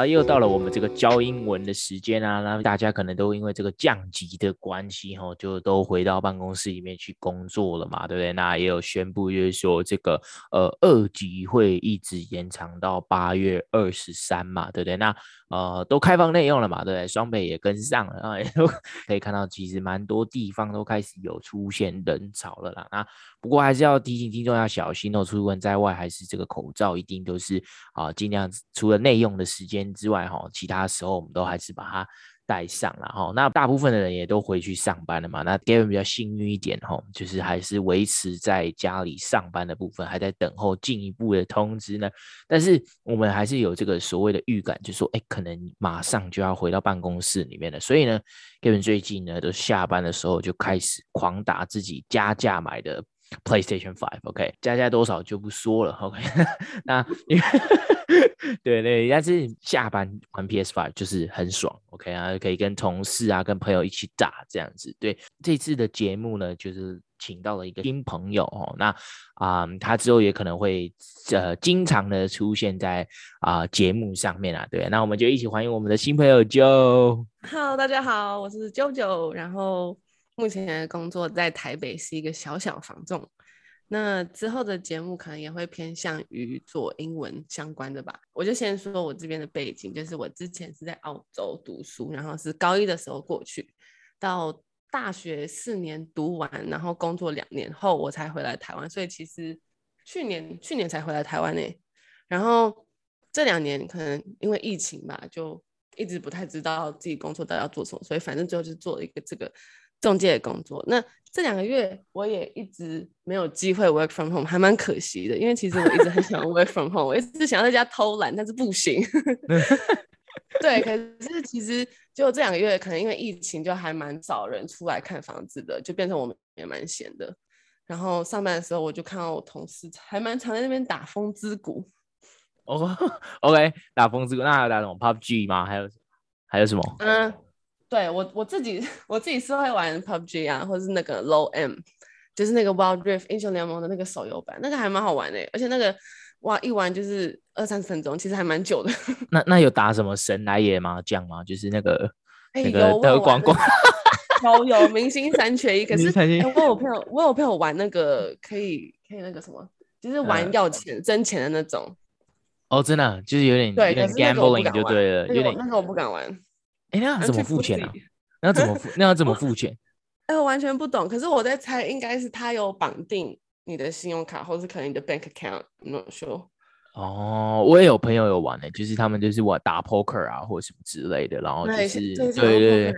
了，又到了我们这个教英文的时间啊，那大家可能都因为这个降级的关系，哈，就都回到办公室里面去工作了嘛，对不对？那也有宣布，就是说这个呃二级会一直延长到八月二十三嘛，对不对？那呃都开放内用了嘛，对不对？双北也跟上了啊，也都 可以看到，其实蛮多地方都开始有出现人潮了啦。那不过还是要提醒听众要小心哦，出门在外还是这个口罩一定都是啊，尽量除了内用的时间之外，哈，其他时候我们都还是把它带上了哈。那大部分的人也都回去上班了嘛。那 Gavin 比较幸运一点哈，就是还是维持在家里上班的部分，还在等候进一步的通知呢。但是我们还是有这个所谓的预感，就说，哎，可能马上就要回到办公室里面了。所以呢，Gavin 最近呢，都下班的时候就开始狂打自己加价买的。PlayStation Five，OK? 加价多少就不说了，OK，那 对对，但是下班玩 PS Five 就是很爽，OK 啊，可以跟同事啊、跟朋友一起打这样子。对，这次的节目呢，就是请到了一个新朋友哦，那啊、呃，他之后也可能会呃经常的出现在啊、呃、节目上面啊，对，那我们就一起欢迎我们的新朋友 Joe。Hello，大家好，我是 JoJo，然后。目前的工作在台北是一个小小房仲，那之后的节目可能也会偏向于做英文相关的吧。我就先说我这边的背景，就是我之前是在澳洲读书，然后是高一的时候过去，到大学四年读完，然后工作两年后我才回来台湾，所以其实去年去年才回来台湾呢。然后这两年可能因为疫情吧，就一直不太知道自己工作到底要做什么，所以反正最后就做了一个这个。中介的工作，那这两个月我也一直没有机会 work from home，还蛮可惜的。因为其实我一直很想 work from home，我一直想要在家偷懒，但是不行。对，可是其实就这两个月，可能因为疫情，就还蛮少人出来看房子的，就变成我们也蛮闲的。然后上班的时候，我就看到我同事还蛮常在那边打风之谷。哦，OK，打风之谷，那还有打什么 PUBG 吗？还有还有什么？嗯。对我我自己 我自己是会玩 PUBG 啊，或者是那个 Low M，就是那个 Wild Rift 英雄联盟的那个手游版，那个还蛮好玩的，而且那个哇一玩就是二三十分钟，其实还蛮久的。那那有打什么神来也吗？这样吗？就是那个、欸、那个德光光，有有明星三缺一，可是、欸、我有朋友我有朋友玩那个可以可以那个什么，就是玩要钱挣、呃、钱的那种。哦，真的就是有点对有点 gambling 就对了，有点那个我不敢玩。哎，那要怎么付钱啊？那要怎么 付？那要怎么付钱？哎，我完全不懂。可是我在猜，应该是他有绑定你的信用卡，或是可能你的 bank account，I'm not sure。哦，我也有朋友有玩的，就是他们就是玩打 poker 啊，或者什么之类的，然后就是对对对，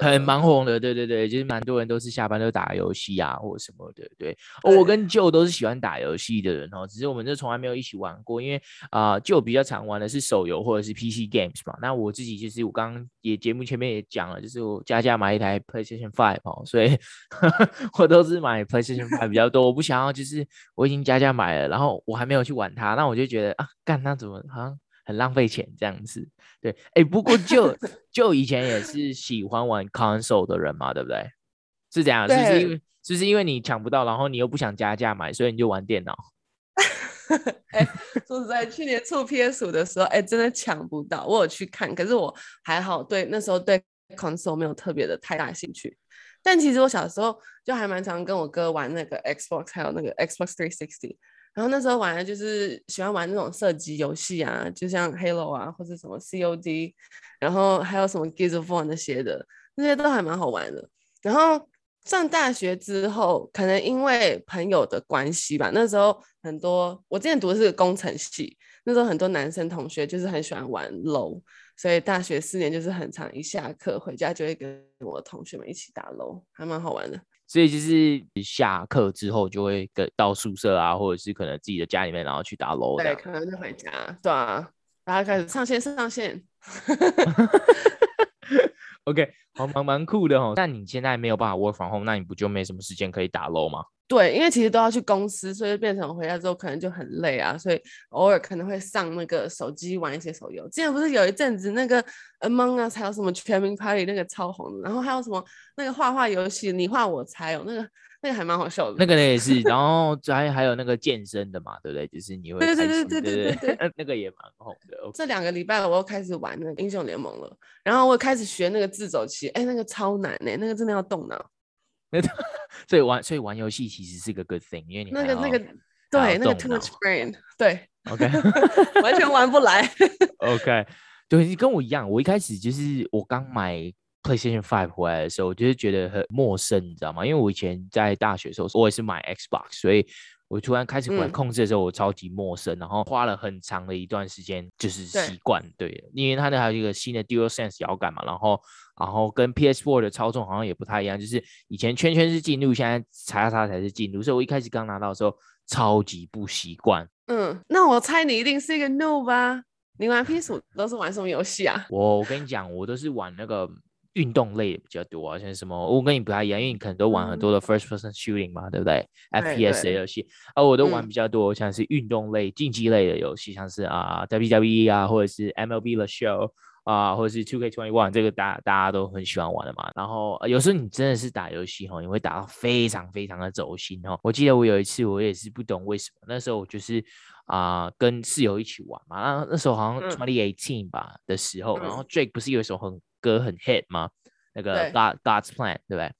很蛮红的，对对对，就是蛮多人都是下班都打游戏啊，或者什么的，对。哦，我跟 Joe 都是喜欢打游戏的人哦，只是我们就从来没有一起玩过，因为啊，Joe 比较常玩的是手游或者是 PC games 嘛。那我自己就是我刚刚也节目前面也讲了，就是我加价买一台 PlayStation Five 哦，所以 我都是买 PlayStation Five 比较多。我不想要就是我已经加价买了，然后我还没有去玩它，那我。我就觉得啊，干那怎么好像很浪费钱这样子？对，哎、欸，不过就 就以前也是喜欢玩 console 的人嘛，对不对？是这样，是不是因为是不是因为你抢不到，然后你又不想加价买，所以你就玩电脑？哎、欸，说实在，去年出 PS 五的时候，哎、欸，真的抢不到。我有去看，可是我还好，对那时候对 console 没有特别的太大兴趣。但其实我小时候就还蛮常跟我哥玩那个 Xbox，还有那个 Xbox 360。然后那时候玩的就是喜欢玩那种射击游戏啊，就像 Halo 啊，或者什么 COD，然后还有什么 Gears of War 那些的，那些都还蛮好玩的。然后上大学之后，可能因为朋友的关系吧，那时候很多我之前读的是工程系，那时候很多男生同学就是很喜欢玩 LOL，所以大学四年就是很常一下课回家就会跟我同学们一起打 LOL，还蛮好玩的。所以就是下课之后就会跟到宿舍啊，或者是可能自己的家里面，然后去打楼。对，可能就回家。对啊，然后开始上线上线。OK，好，蛮蛮酷的哦。但你现在没有办法 work from home，那你不就没什么时间可以打 LOL 吗？对，因为其实都要去公司，所以变成回家之后可能就很累啊，所以偶尔可能会上那个手机玩一些手游。之前不是有一阵子那个 Among Us 还有什么全民 Party 那个超红的，然后还有什么那个画画游戏你画我猜哦，那个那个还蛮好笑的。那个也是，然后还还有那个健身的嘛，对不对？就是你会对对对对对对对，对，那个也蛮红的。这两个礼拜我又开始玩那个英雄联盟了，然后我开始学那个自走棋，哎，那个超难呢，那个真的要动脑。所以玩，所以玩游戏其实是个 good thing，因为你那个那个对那个 too much brain，对，OK，完全玩不来，OK，对，你跟我一样，我一开始就是我刚买 PlayStation Five 回来的时候，我就是觉得很陌生，你知道吗？因为我以前在大学的时候，我也是买 Xbox，所以我突然开始回来控制的时候，我超级陌生，嗯、然后花了很长的一段时间就是习惯，对，对，因为它那还有一个新的 DualSense 摇杆嘛，然后。然后跟 PS4 的操纵好像也不太一样，就是以前圈圈是进入，现在叉叉才是进入，所以我一开始刚拿到的时候超级不习惯。嗯，那我猜你一定是一个 noob 吧？你玩 PS5 都是玩什么游戏啊？我我跟你讲，我都是玩那个运动类的比较多啊，像什么我跟你不太一样，因为你可能都玩很多的 first person shooting 嘛，嗯、对不对？FPS 的游戏，而、啊、我都玩比较多，像是运动类、竞技类的游戏，像是啊 WWE 啊，或者是 MLB The Show。啊，或者是 Two K Twenty One，这个大大家都很喜欢玩的嘛。然后有时候你真的是打游戏吼，你会打到非常非常的走心哦。我记得我有一次，我也是不懂为什么，那时候我就是啊、呃、跟室友一起玩嘛。那那时候好像 twenty eighteen 吧、嗯、的时候，然后 Drake 不是有一首很歌很 hit 吗？那个 God God's Plan 对不对？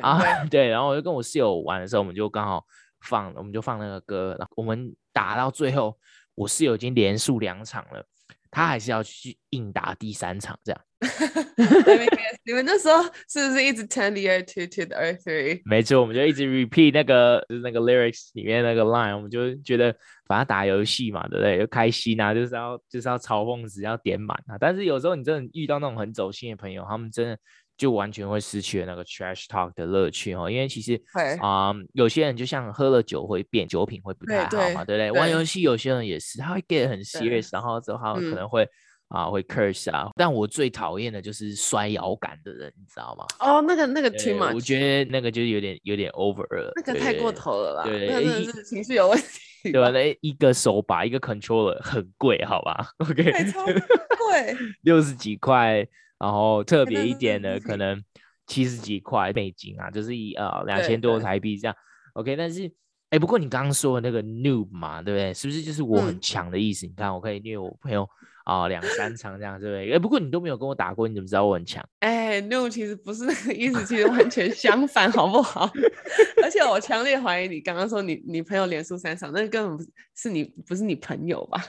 啊 对，然后我就跟我室友玩的时候，我们就刚好放，我们就放那个歌，然后我们打到最后，我室友已经连输两场了。他还是要去应答第三场，这样。你们那时候是不是一直 turn the ear two to the earth three？没错，我们就一直 repeat 那个就是那个 lyrics 里面那个 line，我们就觉得反正打游戏嘛，对不对？就开心啊，就是要就是要嘲讽只要点满啊。但是有时候你真的遇到那种很走心的朋友，他们真的。就完全会失去了那个 trash talk 的乐趣哦，因为其实啊、嗯，有些人就像喝了酒会变，酒品会不太好嘛，对，对，不对？对，玩游戏有些人也是，他会 get 很 serious，然后之后他可能会啊、会 curse 啊。但我最讨厌的就是摔摇杆的人，你知道吗？哦，那个那个 too much，我觉得那个就有点有点 over 了，那个太过头了吧？对，那个是情绪有问题，对吧？那一个手把一个 controller 很贵，好吧？OK，超贵，六十几块，然后特别一点的可能。七十几块美金啊，就是一呃两千多台币这样，OK。但是，哎，不过你刚刚说的那个 noob 嘛，对不对？是不是就是我很强的意思？嗯、你看，我可以虐我朋友啊、呃、两三场这样，对不对？哎，不过你都没有跟我打过，你怎么知道我很强？哎，noob 其实不是那个意思，其实完全相反，好不好？而且我强烈怀疑你刚刚说你你朋友连输三场，那根本不是是你不是你朋友吧？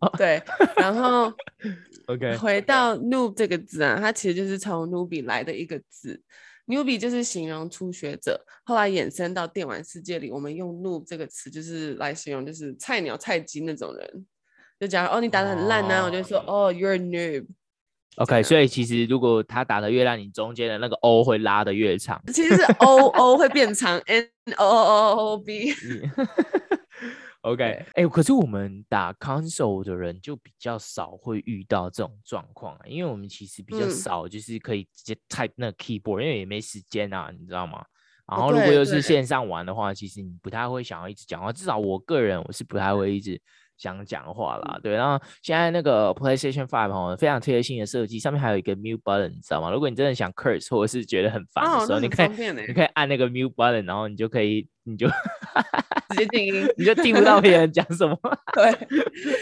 哦、对，然后。OK，回到 noob 这个字啊，它其实就是从 newbie 来的一个字。newbie 就是形容初学者，后来衍生到电玩世界里，我们用 noob 这个词就是来形容就是菜鸟、菜鸡那种人。就假如哦，你打的很烂呢、啊，oh. 我就说哦，you're a noob。OK，所以其实如果他打的越烂，你中间的那个 O 会拉的越长。其实是 O O 会变长，N O O O B。OK，哎、欸，可是我们打 console 的人就比较少会遇到这种状况啊，因为我们其实比较少，就是可以直接 type 那个 keyboard，、嗯、因为也没时间啊，你知道吗？然后如果又是线上玩的话，其实你不太会想要一直讲话，至少我个人我是不太会一直。想讲话啦，对，然后现在那个 PlayStation Five 哦，非常贴心的设计，上面还有一个 mute button，你知道吗？如果你真的想 curse 或者是觉得很烦的时候，哦、你可以你可以按那个 mute button，然后你就可以你就 直接静音，你就听不到别人讲什么。对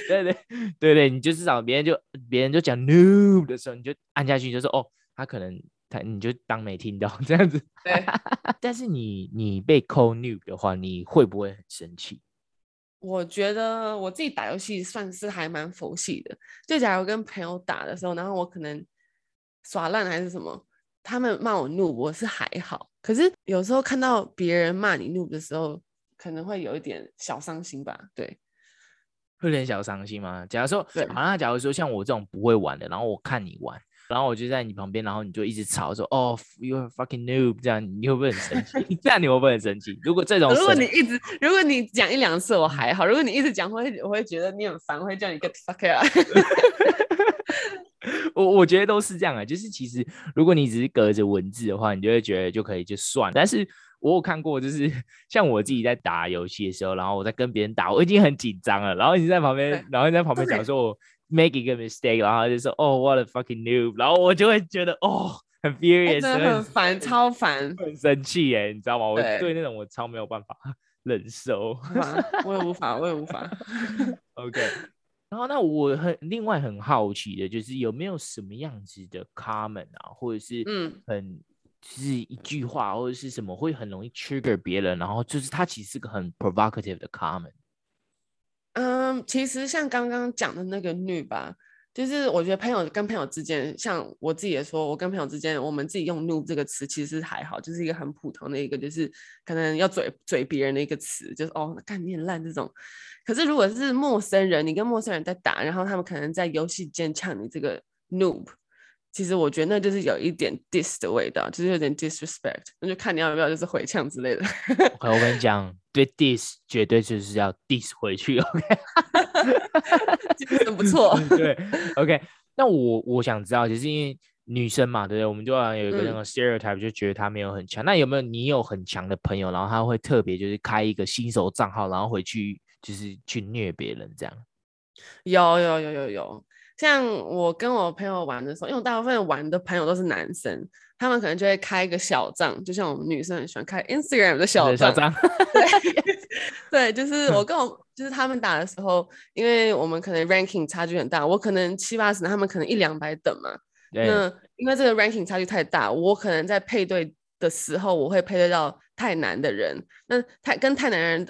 对对对对，你就至少别人就别人就讲 noob 的时候，你就按下去，就说哦，他可能他你就当没听到这样子。对，但是你你被 call noob 的话，你会不会很生气？我觉得我自己打游戏算是还蛮佛系的。就假如跟朋友打的时候，然后我可能耍烂还是什么，他们骂我 noob，我是还好。可是有时候看到别人骂你 noob 的时候，可能会有一点小伤心吧。对，会有点小伤心吗？假如说，对，好，那假如说像我这种不会玩的，然后我看你玩。然后我就在你旁边，然后你就一直吵说：“哦，you're fucking noob。”这样你会不会很生气？这样你会不会很生气？如果这种，如果你一直，如果你讲一两次我还好，如果你一直讲，会我会觉得你很烦，会叫你 get fuck out。我我觉得都是这样啊，就是其实如果你只是隔着文字的话，你就会觉得就可以就算。但是我有看过，就是 像我自己在打游戏的时候，然后我在跟别人打，我已经很紧张了，然后你在旁边，然后你在旁边讲说我 make 一个 mistake，然后就说哦，what a fucking noob，然后我就会觉得哦，很 furious，真的很烦，超烦，很生气哎，你知道吗？我对那种我超没有办法忍受，我也无法，我也无法。OK。然后，那我很另外很好奇的就是有没有什么样子的 comment 啊，或者是嗯，很就是一句话或者是什么会很容易 trigger 别人，然后就是他其实是个很 provocative 的 comment。嗯，其实像刚刚讲的那个女吧。就是我觉得朋友跟朋友之间，像我自己也说，我跟朋友之间，我们自己用 noob 这个词其实还好，就是一个很普通的一个，就是可能要嘴嘴别人的一个词，就是哦，干你很烂这种。可是如果是陌生人，你跟陌生人在打，然后他们可能在游戏间呛你这个 noob，其实我觉得那就是有一点 dis 的味道，就是有点 disrespect，那就看你要不要就是回呛之类的。我跟你讲，对 dis 绝对就是要 dis 回去，OK。很不错，对，OK。那我我想知道，就是因为女生嘛，对不对？我们就好像有一个那种 stereotype，、嗯、就觉得她没有很强。那有没有你有很强的朋友，然后他会特别就是开一个新手账号，然后回去就是去虐别人这样？有有有有有。像我跟我朋友玩的时候，因为我大部分玩的朋友都是男生，他们可能就会开一个小账，就像我们女生很喜欢开 Instagram 的小账。对，对，就是我跟我就是他们打的时候，因为我们可能 ranking 差距很大，我可能七八十，他们可能一两百等嘛。那因为这个 ranking 差距太大，我可能在配对的时候，我会配对到太难的人。那太跟太难人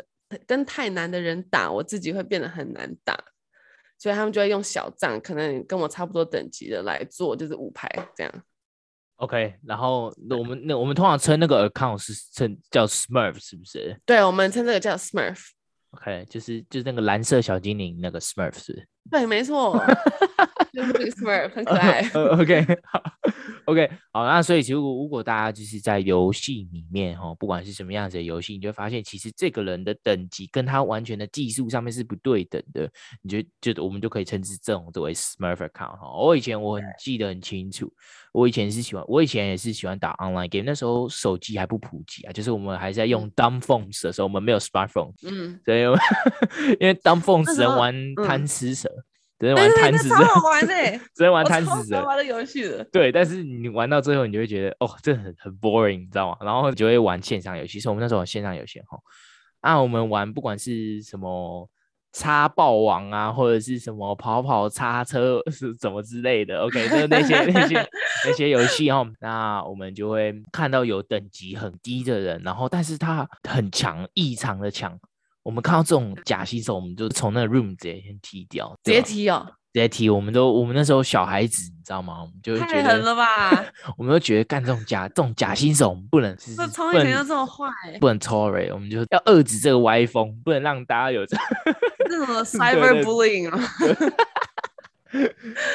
跟太难的人打，我自己会变得很难打。所以他们就会用小账，可能跟我差不多等级的来做，就是五排这样。OK，然后那我们那我们通常称那个 account 是称叫 Smurf，是不是？对，我们称这个叫 Smurf。OK，就是就是那个蓝色小精灵那个 Smurf 是。对，没错。就是这个 Smurf 很可爱。Uh, OK，好，OK，好。那所以其实如果大家就是在游戏里面哈，不管是什么样子的游戏，你就会发现其实这个人的等级跟他完全的技术上面是不对等的，你就就我们就可以称之这种作为 Smurf account 哈。我以前我很记得很清楚，我以前是喜欢，我以前也是喜欢打 online game，那时候手机还不普及啊，就是我们还在用 dumb phones 的时候，我们没有 smartphone，嗯，所以 因为 dumb phones 只能玩贪吃蛇。只能玩贪吃蛇，只能玩贪吃蛇。玩的游戏的。对，但是你玩到最后，你就会觉得哦，这很很 boring，你知道吗？然后你就会玩线上游戏。所以我们那时候有线上游戏哈，啊，我们玩不管是什么插爆王啊，或者是什么跑跑叉车是怎么之类的，OK，就是那些那些那些游戏哈，那我们就会看到有等级很低的人，然后但是他很强，异常的强。我们看到这种假新手，我们就从那个 room 直接先踢掉，直接踢哦，直接踢。我们都我们那时候小孩子，你知道吗？我们就太狠了吧？我们都觉得干这种假这种假新手，我们不能是从以前就这么坏，不能 tolerate，我们就要遏制这个歪风，不能让大家有这 这种 cyber bullying 啊。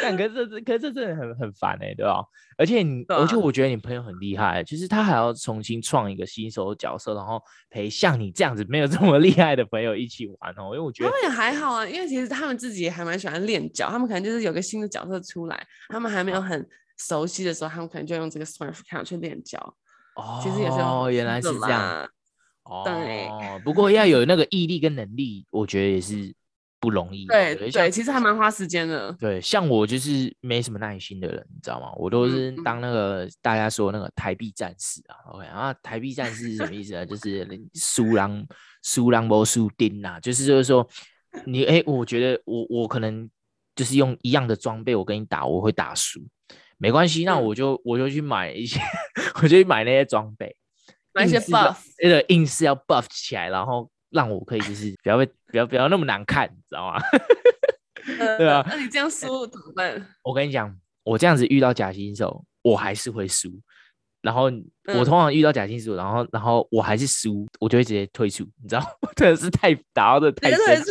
但可是这可是这真的很很烦哎、欸，对吧？而且你，而且我觉得你朋友很厉害，就是他还要重新创一个新手角色，然后陪像你这样子没有这么厉害的朋友一起玩哦。因为我觉得他们也还好啊，因为其实他们自己也还蛮喜欢练脚，他们可能就是有个新的角色出来，他们还没有很熟悉的时候，他们可能就用这个 account 去练脚。哦，其实也是哦，原来是这样。哦对哦，不过要有那个毅力跟能力，我觉得也是。不容易，对对，对，其实还蛮花时间的。对，像我就是没什么耐心的人，你知道吗？我都是当那个大家说那个台币战士啊。嗯、OK，啊台币战士是什么意思呢？就是输狼输狼不输丁呐，就是就是说你哎、欸，我觉得我我可能就是用一样的装备，我跟你打，我会打输，没关系，那我就、嗯、我就去买一些，我就去买那些装备，买一些 buff，那个硬是要 buff 起来，然后。让我可以就是不要被不要不要那么难看，你知道吗？对啊，那你这样输怎么办？我跟你讲，我这样子遇到假新手，我还是会输。然后我通常遇到假新手，然后然后我还是输，我就会直接退出，你知道吗？真的是太打的太退出，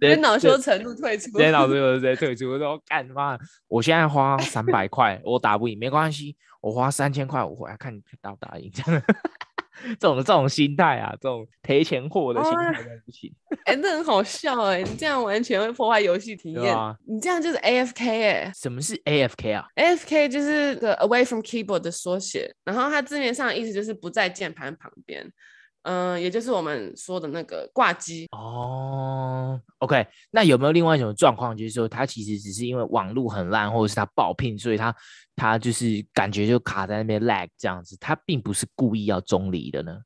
直接恼羞成怒退出，直接恼羞就直接退出。我说干妈？我现在花三百块，我打不赢没关系，我花三千块，我回来看你打不打赢。这 种这种心态啊，这种赔钱货的心态不行。哎、欸，那很好笑哎、欸，你这样完全会破坏游戏体验。啊、你这样就是 AFK 哎、欸。什么是 AFK 啊？AFK 就是个 Away from Keyboard 的缩写，然后它字面上的意思就是不在键盘旁边。嗯、呃，也就是我们说的那个挂机哦。OK，那有没有另外一种状况，就是说他其实只是因为网络很烂，或者是他爆聘，所以他他就是感觉就卡在那边 lag 这样子，他并不是故意要中离的呢？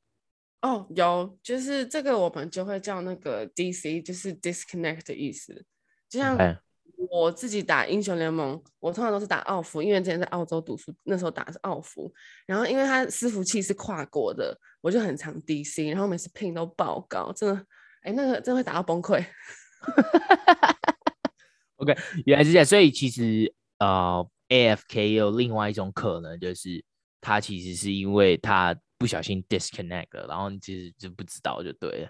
哦，有，就是这个我们就会叫那个 DC，就是 disconnect 的意思，就像。我自己打英雄联盟，我通常都是打奥服，因为之前在澳洲读书，那时候打的是奥服。然后因为它伺服器是跨国的，我就很常 DC，然后每次 ping 都爆高，真的，哎，那个真的会打到崩溃。OK，原来是这样，所以其实呃，AFK 有另外一种可能，就是它其实是因为它不小心 disconnect 了，然后你其实就不知道就对了。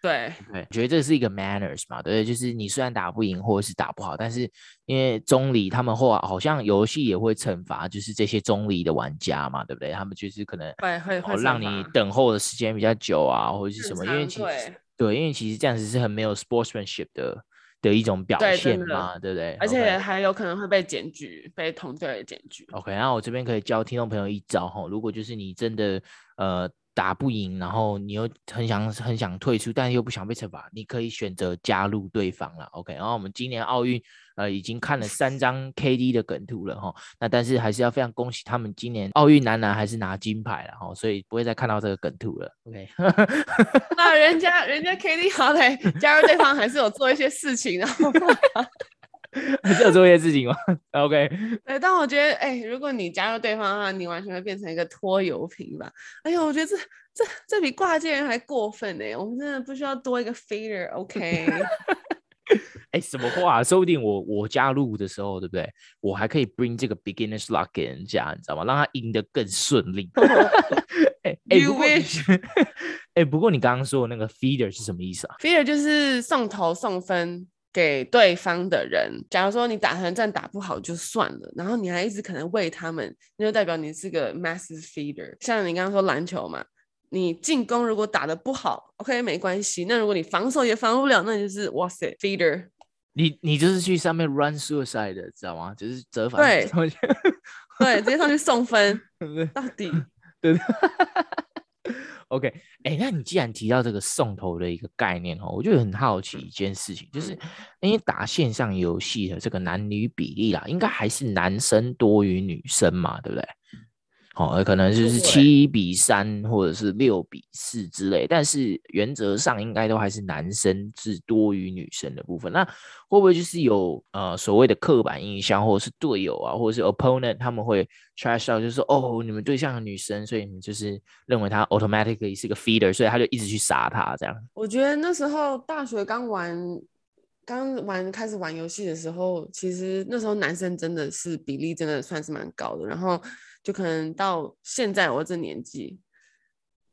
对对，觉得这是一个 manners 嘛，对，就是你虽然打不赢或者是打不好，但是因为中离他们后来好像游戏也会惩罚，就是这些中离的玩家嘛，对不对？他们就是可能会会会让你等候的时间比较久啊，或者是什么？因为其实对，对，因为其实这样子是很没有 sportsmanship 的的一种表现嘛，对，对不对？而且还有可能会被检举，被同队检举。OK，那我这边可以教听众朋友一招哈，如果就是你真的呃。打不赢，然后你又很想很想退出，但又不想被惩罚，你可以选择加入对方了。OK，然后我们今年奥运呃已经看了三张 KD 的梗图了哈，那但是还是要非常恭喜他们今年奥运男篮还是拿金牌了哈，所以不会再看到这个梗图了。OK，那人家人家 KD 好嘞，加入对方还是有做一些事情的。还 是有做一些事情吗？OK，对，但我觉得，哎、欸，如果你加入对方的话，你完全会变成一个拖油瓶吧？哎呦，我觉得这这这比挂件人还过分呢！我们真的不需要多一个 feeder，OK？哎，什么话？说不定我我加入的时候，对不对？我还可以 bring 这个 beginner's luck 给人家，你知道吗？让他赢得更顺利。哎哎、欸，不过，哎，不过你刚刚说的那个 feeder 是什么意思啊？feeder 就是送头送分。给对方的人，假如说你打团战打不好就算了，然后你还一直可能喂他们，那就代表你是个 massive feeder。像你刚刚说篮球嘛，你进攻如果打得不好，OK 没关系。那如果你防守也防不了，那就是哇塞 feeder。你你就是去上面 run suicide 的，知道吗？就是折返。对，对，直接上去送分，到底对。OK，哎、那你既然提到这个送头的一个概念哦，我就很好奇一件事情，就是因为打线上游戏的这个男女比例啦，应该还是男生多于女生嘛，对不对？哦，可能就是七比三或者是六比四之类，但是原则上应该都还是男生是多于女生的部分。那会不会就是有呃所谓的刻板印象，或者是队友啊，或者是 opponent 他们会 trash out，就是说哦，你们对象的女生，所以你们就是认为他 automatically 是个 feeder，所以他就一直去杀他这样。我觉得那时候大学刚玩刚玩开始玩游戏的时候，其实那时候男生真的是比例真的算是蛮高的，然后。就可能到现在我这年纪，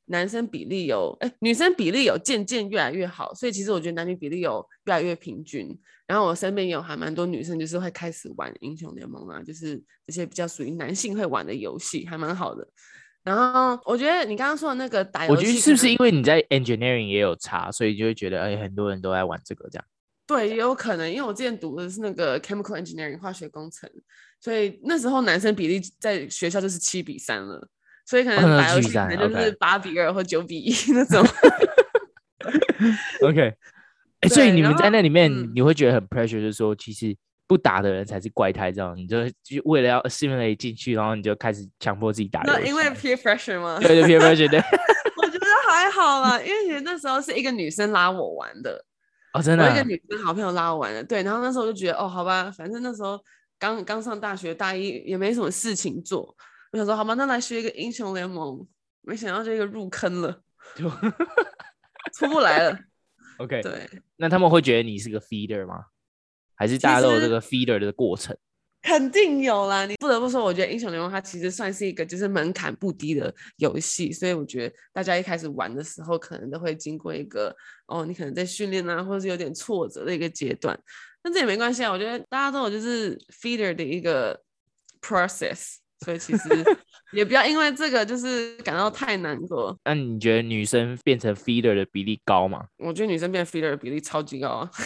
男生比例有哎，女生比例有渐渐越来越好，所以其实我觉得男女比例有越来越平均。然后我身边也有还蛮多女生，就是会开始玩英雄联盟啊，就是这些比较属于男性会玩的游戏，还蛮好的。然后我觉得你刚刚说的那个打游戏，我觉得是不是因为你在 engineering 也有差，所以就会觉得哎，很多人都在玩这个这样。对，也有可能，因为我之前读的是那个 chemical engineering 化学工程，所以那时候男生比例在学校就是七比三了，所以可能打游戏可能就是八比二或九比一那种。OK，哎，所以你们在那里面，你会觉得很 pressure，就是说其实不打的人才是怪胎，这样你就就为了要 assimilate 进去，然后你就开始强迫自己打。那因为 peer pressure 吗？对对，peer pressure 对。我觉得还好啦，因为其实那时候是一个女生拉我玩的。哦，真的、啊，我一个女生好朋友拉我玩的，对，然后那时候我就觉得，哦，好吧，反正那时候刚刚上大学大一，也没什么事情做，我想说，好吧，那来学一个英雄联盟，没想到这个入坑了，就出不来了。OK，对，那他们会觉得你是个 feeder 吗？还是大家都有这个 feeder 的过程？肯定有啦，你不得不说，我觉得英雄联盟它其实算是一个就是门槛不低的游戏，所以我觉得大家一开始玩的时候，可能都会经过一个哦，你可能在训练啊，或者是有点挫折的一个阶段，但这也没关系啊，我觉得大家都有就是 feeder 的一个 process，所以其实 也不要因为这个就是感到太难过。那你觉得女生变成 feeder 的比例高吗？我觉得女生变 feeder 的比例超级高啊。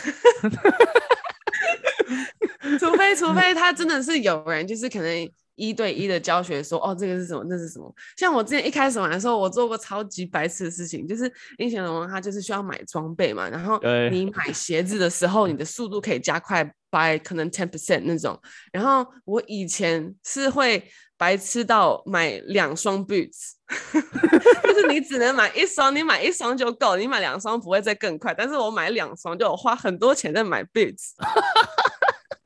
除非除非他真的是有人，就是可能一对一的教学说，哦，这个是什么，那是什么。像我之前一开始玩的时候，我做过超级白痴的事情，就是英雄联盟它就是需要买装备嘛，然后你买鞋子的时候，你的速度可以加快 by 可能 ten percent 那种。然后我以前是会白痴到买两双 boots，就是你只能买一双，你买一双就够，你买两双不会再更快。但是我买两双就花很多钱在买 boots。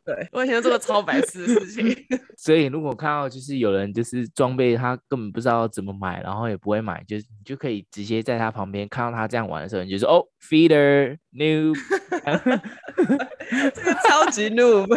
对，我以前做过超白痴的事情，所以如果看到就是有人就是装备他根本不知道怎么买，然后也不会买，就是你就可以直接在他旁边看到他这样玩的时候，你就说哦，feeder new，这个超级 noob，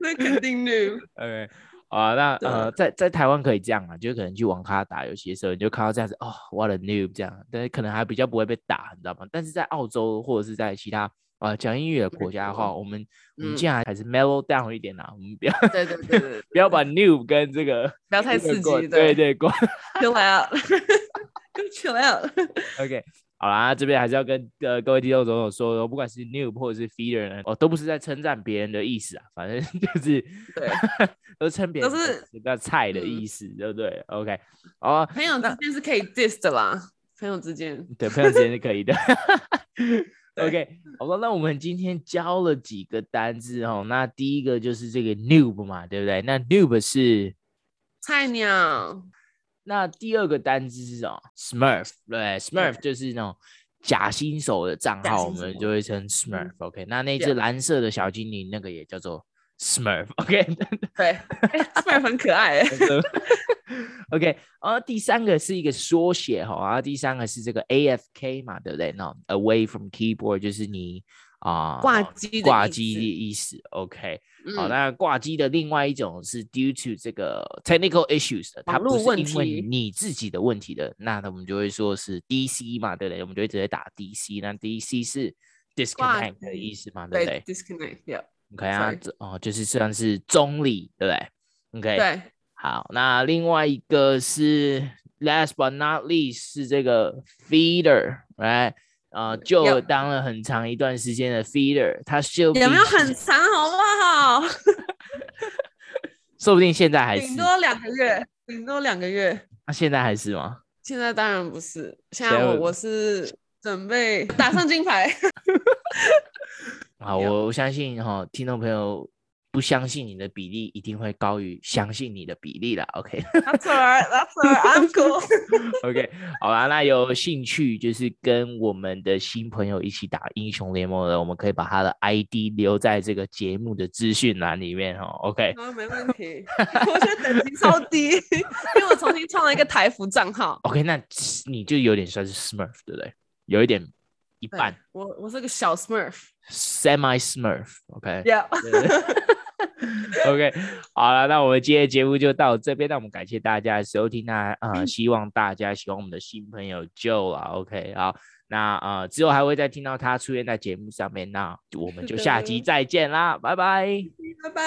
那肯定 noob。OK，好啊，那呃，在在台湾可以这样啊，就可能去网咖打游戏的时候，你就看到这样子，哦，what a noob 这样，但是可能还比较不会被打，你知道吗？但是在澳洲或者是在其他。啊，讲英语的国家的话，我们、嗯、我们尽量还是 mellow down 一点呐，我们不要对对对对，不要把 noob 跟这个不要太刺激，对对对，过 chill out，chill out，OK，好啦，这边还是要跟呃各位听众朋友说，不管是 noob 或者是 feeder 呢，哦，都不是在称赞别人的意思啊，反正就是。对，都称别人都是比较菜的意思，对不对？OK，哦，朋友之间是可以 diss 的啦，朋友之间，对，朋友之间是可以的。OK，好吧，那我们今天教了几个单字哦。那第一个就是这个 noob 嘛，对不对？那 noob 是菜鸟。那第二个单字是什么？Smurf，对，Smurf 就是那种假新手的账号，我们就会称 Smurf。OK，那那只蓝色的小精灵，那个也叫做 Smurf。OK，对，Smurf 很可爱。OK，然后第三个是一个缩写哈，然后第三个是这个 AFK 嘛，对不对？那 Away from keyboard 就是你啊挂机挂机的意思。OK，、嗯、好，那挂机的另外一种是 due to 这个 technical issues 的，它不是因为你自己的问题的，那我们就会说是 DC 嘛，对不对？我们就会直接打 DC，那 DC 是 disconnect 的意思嘛，对不对，对？disconnect，yeah，OK 啊，哦，就是算是中立，对不对？OK，对。好，那另外一个是 last but not least 是这个 feeder，right？啊、呃，就当了很长一段时间的 feeder，他就有没有很长，好不好？说不定现在还是顶多两个月，顶多两个月。那、啊、现在还是吗？现在当然不是，现在我我是准备打上金牌。好，我我相信哈，听众朋友。不相信你的比例一定会高于相信你的比例了，OK？That's right, that's right, I'm cool. OK，好啦，那有兴趣就是跟我们的新朋友一起打英雄联盟的，我们可以把他的 ID 留在这个节目的资讯栏里面哦，OK？好，没问题。我现在等级超低，因为我重新创了一个台服账号。OK，那你就有点算是 Smurf，对不对？有一点一半。我我是个小 Smurf，Semi Smurf，OK？Yeah。OK，好了，那我们今天的节目就到这边。那我们感谢大家的收听，那呃，希望大家喜欢我们的新朋友 Joe 啊。OK，好，那呃，之后还会再听到他出现在节目上面。那我们就 下集再见啦，拜拜，拜拜。